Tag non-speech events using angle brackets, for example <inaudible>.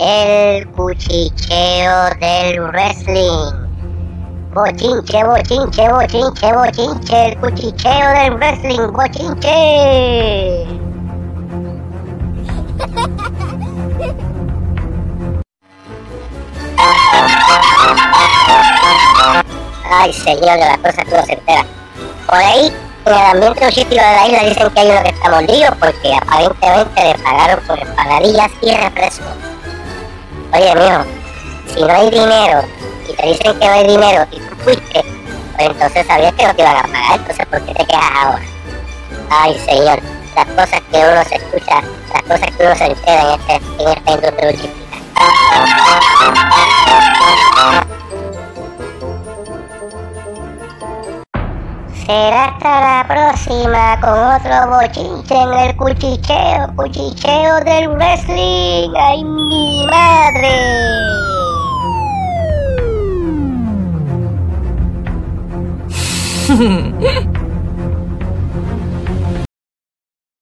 El cuchicheo del wrestling. Bochinche, bochinche, bochinche, bochinche, el cuchicheo del wrestling, bochinche. Ay, señor, de las cosas que se entera. Por ahí, en el ambiente sitio de la isla dicen que hay uno que está mordido porque aparentemente le pagaron por empanadillas y refrescos. Oye, mijo, si no hay dinero y te dicen que no hay dinero y tú fuiste, pues entonces sabías que no te iban a pagar, entonces ¿por qué te quejas ahora? Ay, señor, las cosas que uno se escucha, las cosas que uno se entera en, este, en esta industria luchística. Será hasta la próxima con otro bochinche en el cuchicheo, cuchicheo del wrestling. ¡Ay, mi madre! 哼 <laughs> 哼